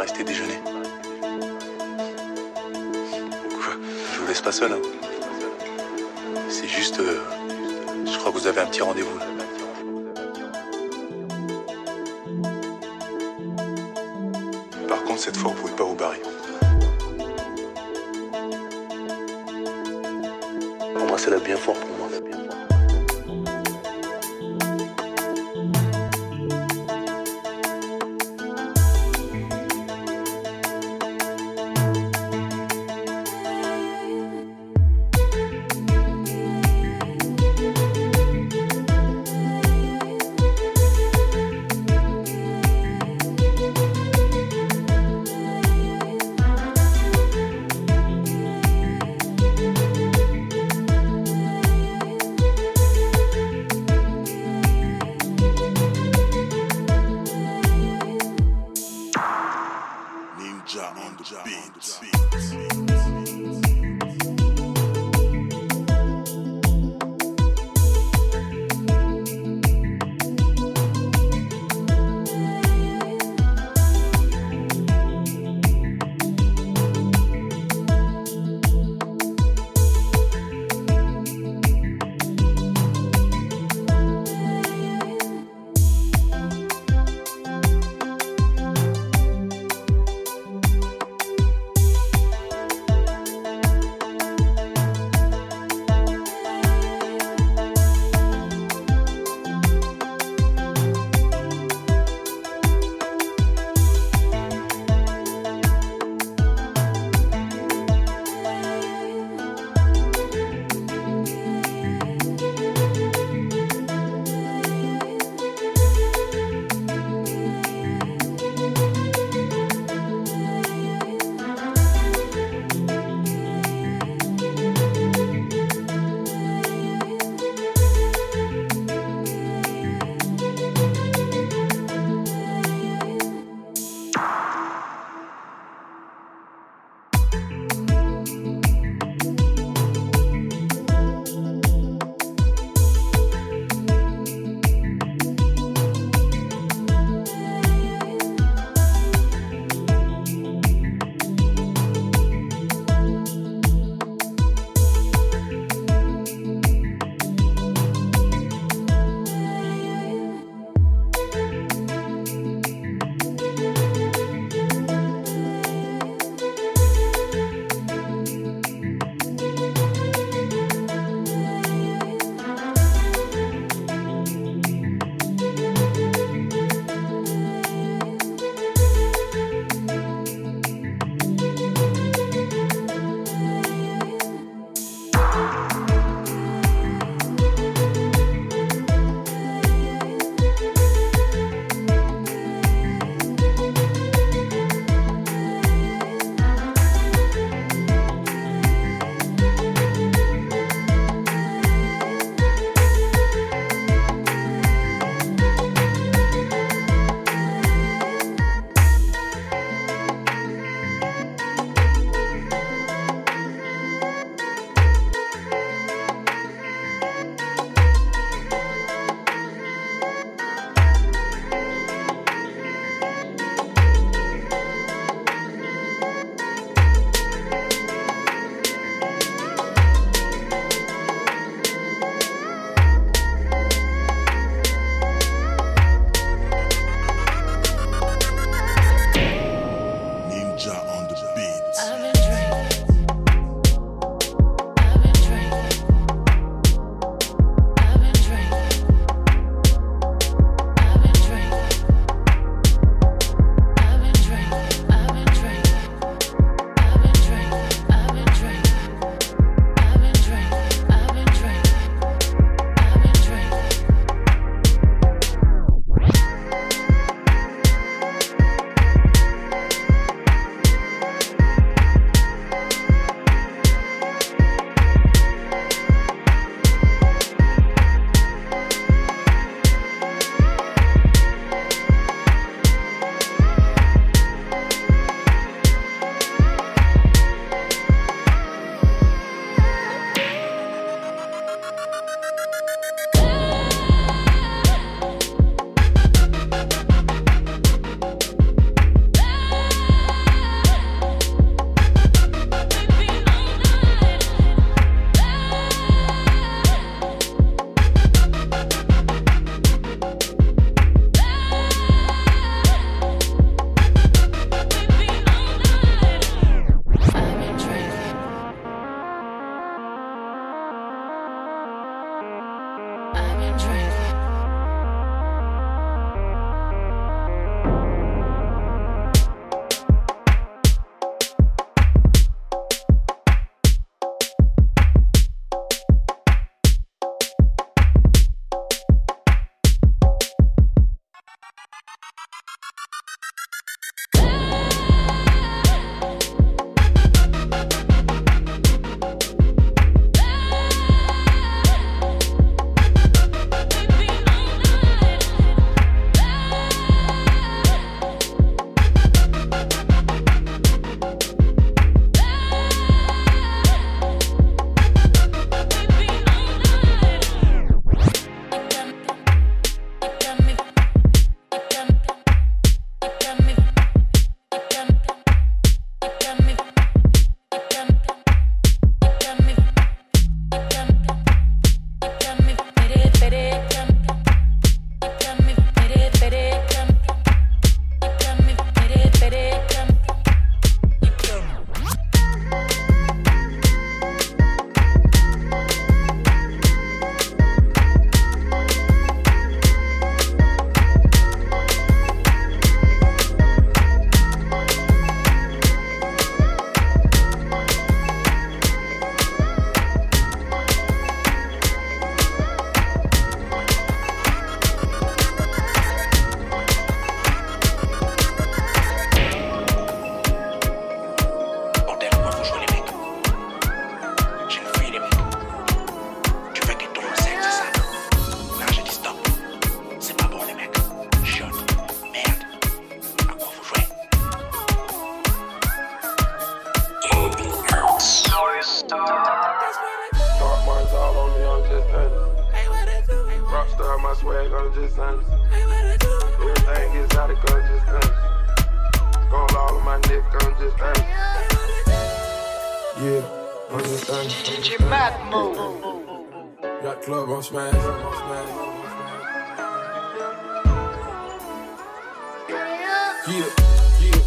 rester déjeuner Je vous laisse pas seul. C'est juste. euh, je crois que vous avez un petit rendez-vous. Par contre, cette fois, vous pouvez pas vous barrer. Embrassez-la bien fort pour on the beat.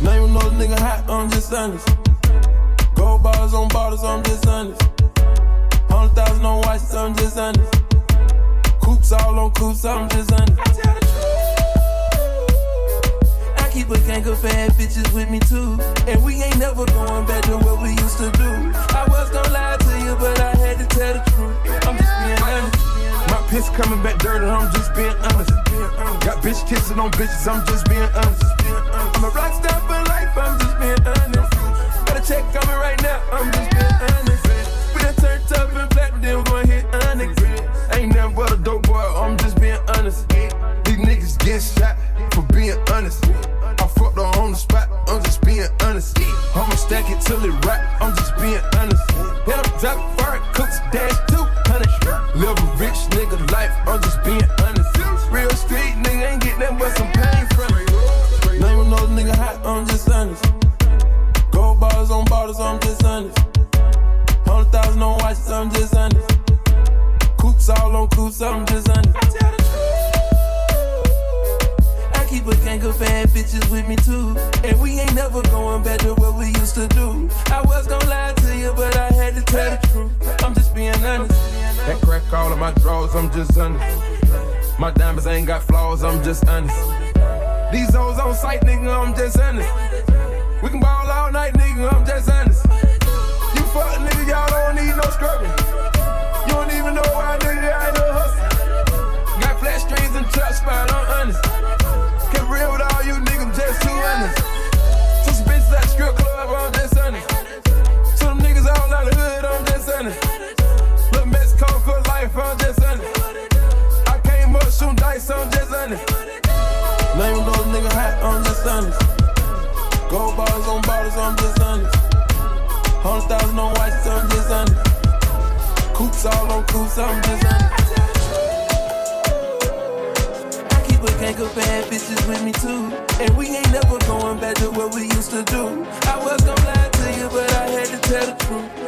Yeah. Name another nigga hot, I'm just honest. Gold bottles on bottles, I'm just honest. Hundred thousand on watches, I'm just honest. Coops all on coops, I'm just honest. I tell the truth. I keep a gang of bad bitches with me too. And we ain't never going back to what we used to do. I was gonna lie to you, but I had to tell the truth. I'm just being honest. My piss coming back dirty, I'm just being honest. Got bitch kissing on bitches, I'm just being honest. I'm a rock star check coming right now, I'm just being honest. We done turned up and platinum, gon' hit honest. Ain't nothing but a dope boy, I'm just being honest. These niggas getting shot for being honest. I fucked her on the spot, I'm just being honest. I'ma stack it till it rap, I'm just being honest. I'm just honest. My diamonds ain't got flaws, I'm just honest. These hoes on sight, nigga, I'm just honest. We can ball all night, nigga, I'm just honest. You fuck nigga, y'all don't need no scrubbing. You don't even know why, nigga, I ain't no hustle. Got flat strings and trap spot, I'm honest. Kept real with dice, I'm just honest. Name those nigga hot, I'm just honest. Gold bars on bottles, I'm just honest. Hundred thousand on watches, I'm just honest. Coops all on coops, I'm just honest. I keep a gang of bad bitches with me too. And we ain't never going back to what we used to do. I was gonna lie to you, but I had to tell the truth.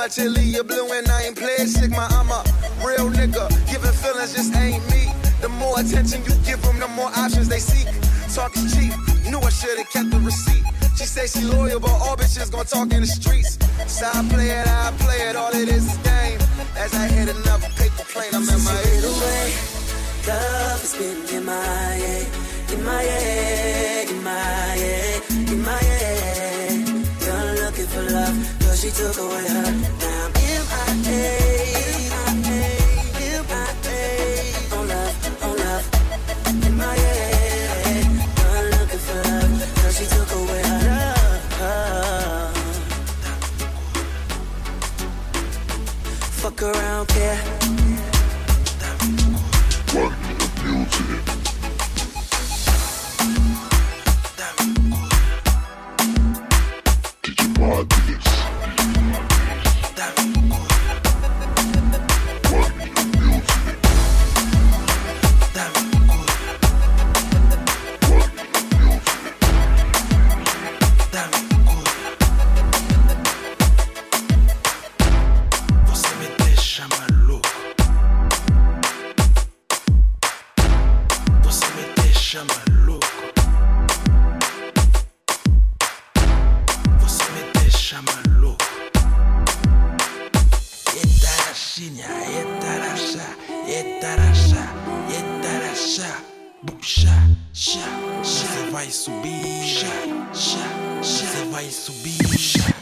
much Ilya Blue and I ain't playing Sigma. I'm a real nigga. Giving feelings just ain't me. The more attention you give them, the more options they seek. Talk is cheap. Knew I should've kept the receipt. She say she loyal, but all bitches gonna talk in the streets. So I play it, I play it. All it is is game. As I hit another paper plane, I'm in my head. away. Love is getting in my head, in my head, in my head, in my head looking for love, cause she took away her. Now I'm MIA. Yetarasha, yetarasha, buxa, xa, xa. Você vai subir, buxa, xa, xa. Você vai subir, buxa.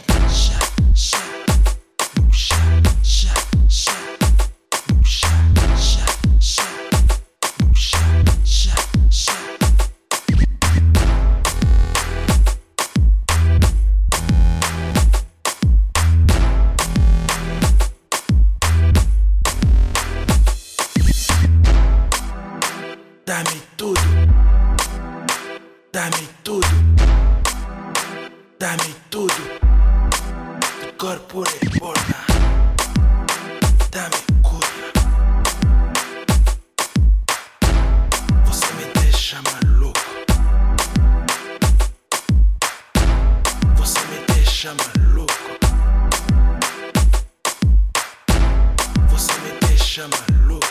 chama louco.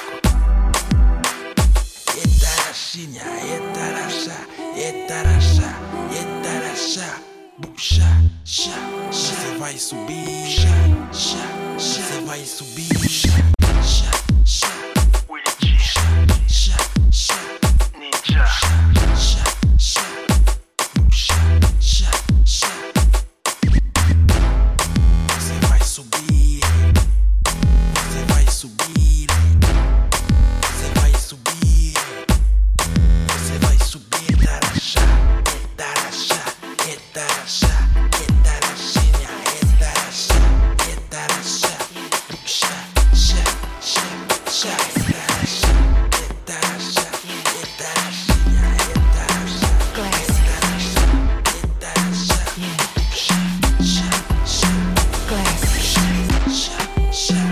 E taraxinha, e maluco? e etaraçá, e etaraçá, bucha, chá, chá. Você vai subir, chá, chá, chá. Você vai subir, chá. shut, shut.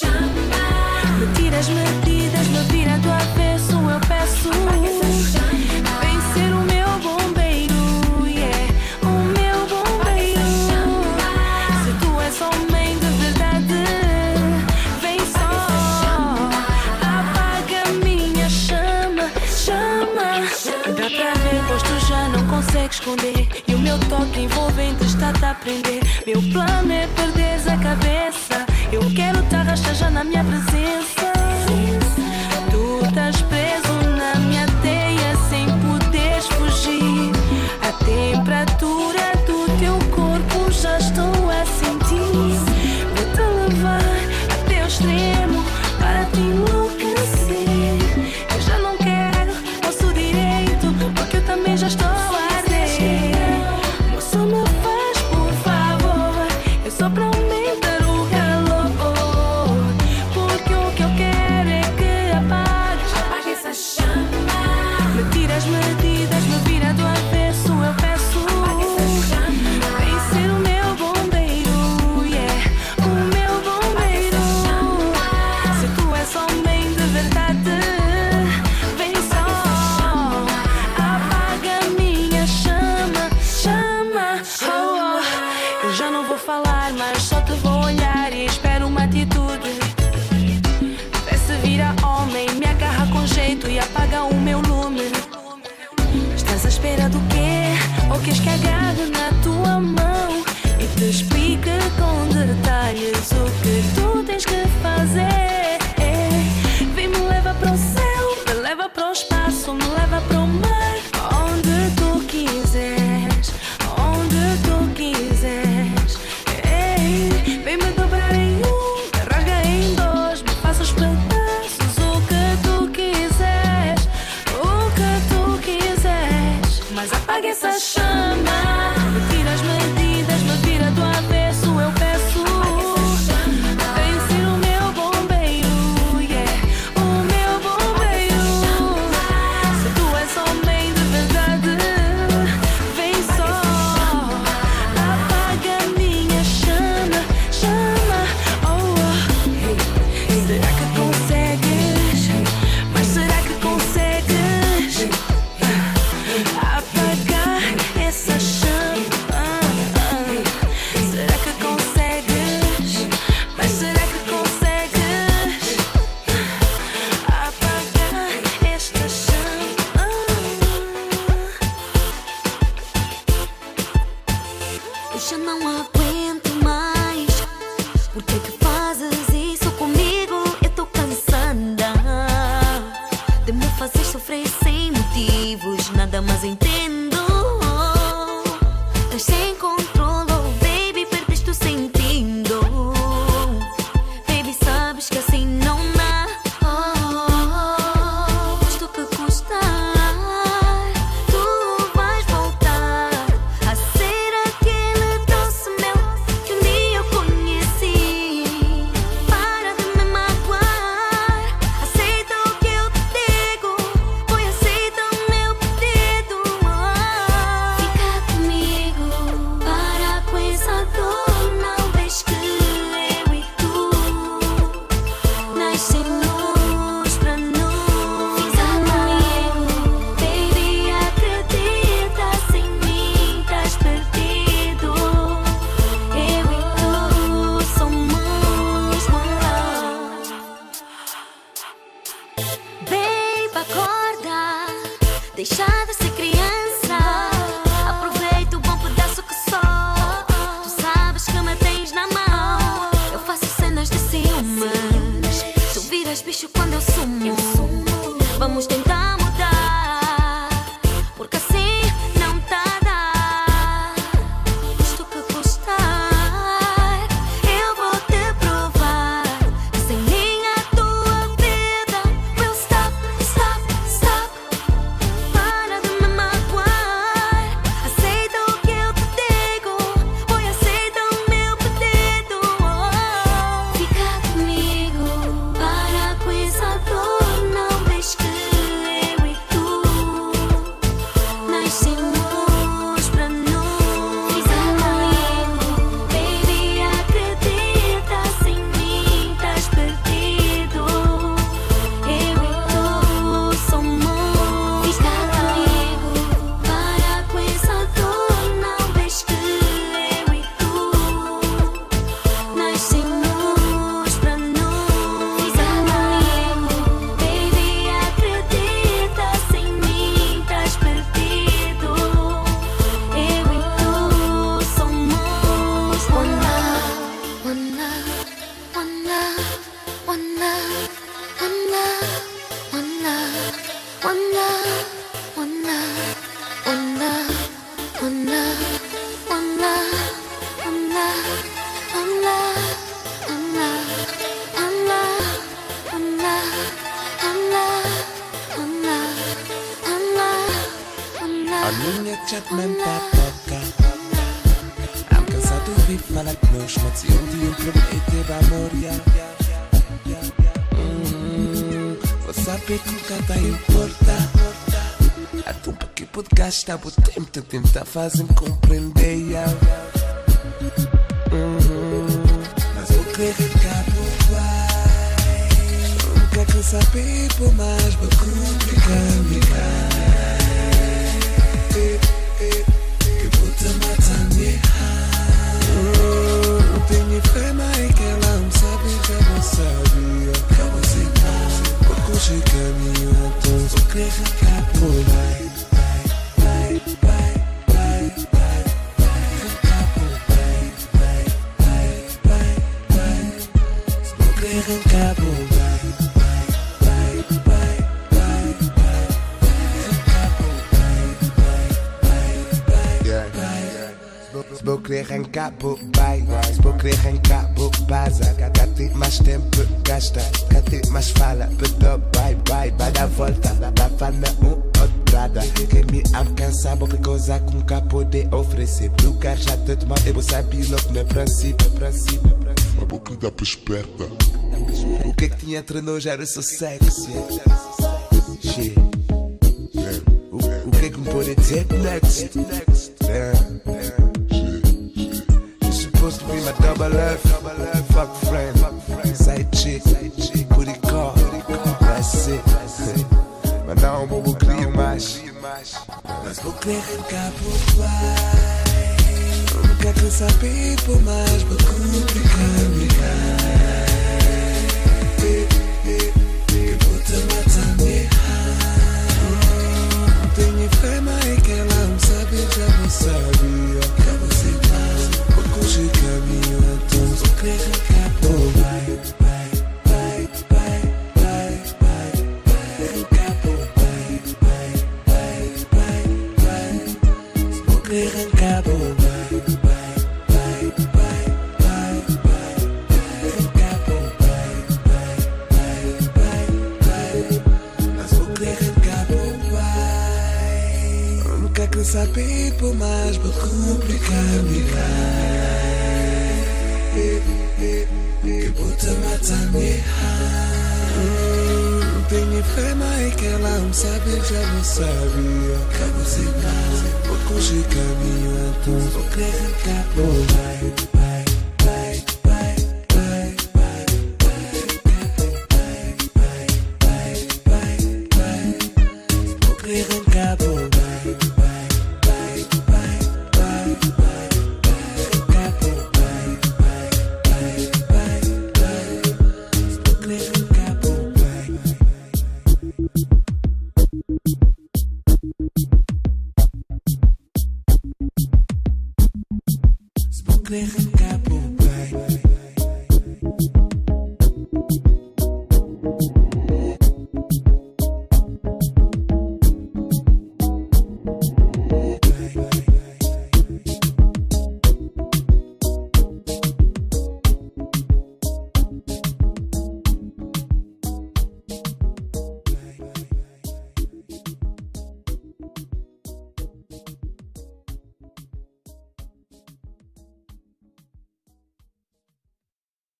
Me tiras medidas, me vira do avesso, eu peço. Vem ser o meu bombeiro, e é o meu bombeiro. Se tu és homem de verdade, vem só. Apaga minha chama, chama. Dá pra ver, pois tu já não consegue esconder. E o meu toque envolvente está a aprender. Meu plano é Eu já não aguento mais. Por que, que A minha chat mesmo tá toca Am cansado de falar que nós eu um amor yeah. Hum, Vou saber que nunca tá importa A que tempo compreender Mas vai. Nunca saber por mais penye frema e kelam Sabi kaba sabi ya kaba se pa querer arrancar por vai Se vou querer arrancar por baza Cá tem mais tempo gasta Cá tem mais fala Pedou bye bye Vai dar volta Dá fana um outrada. Quem me alcança Vou ver coisa que nunca poder oferecer. Lugar já te tomar Eu vou saber logo no princípio Princípio, princípio. A boca pra esperta. O que é que tinha entre nós era só sexy. Shit. O, o que é que me pode dizer? Next. Damn double F Fuck friend. Side chick Booty call That's it. Mas não vou querer mais Mas vou querer arrancar por vai Nunca quer saber por mais Vou complicar me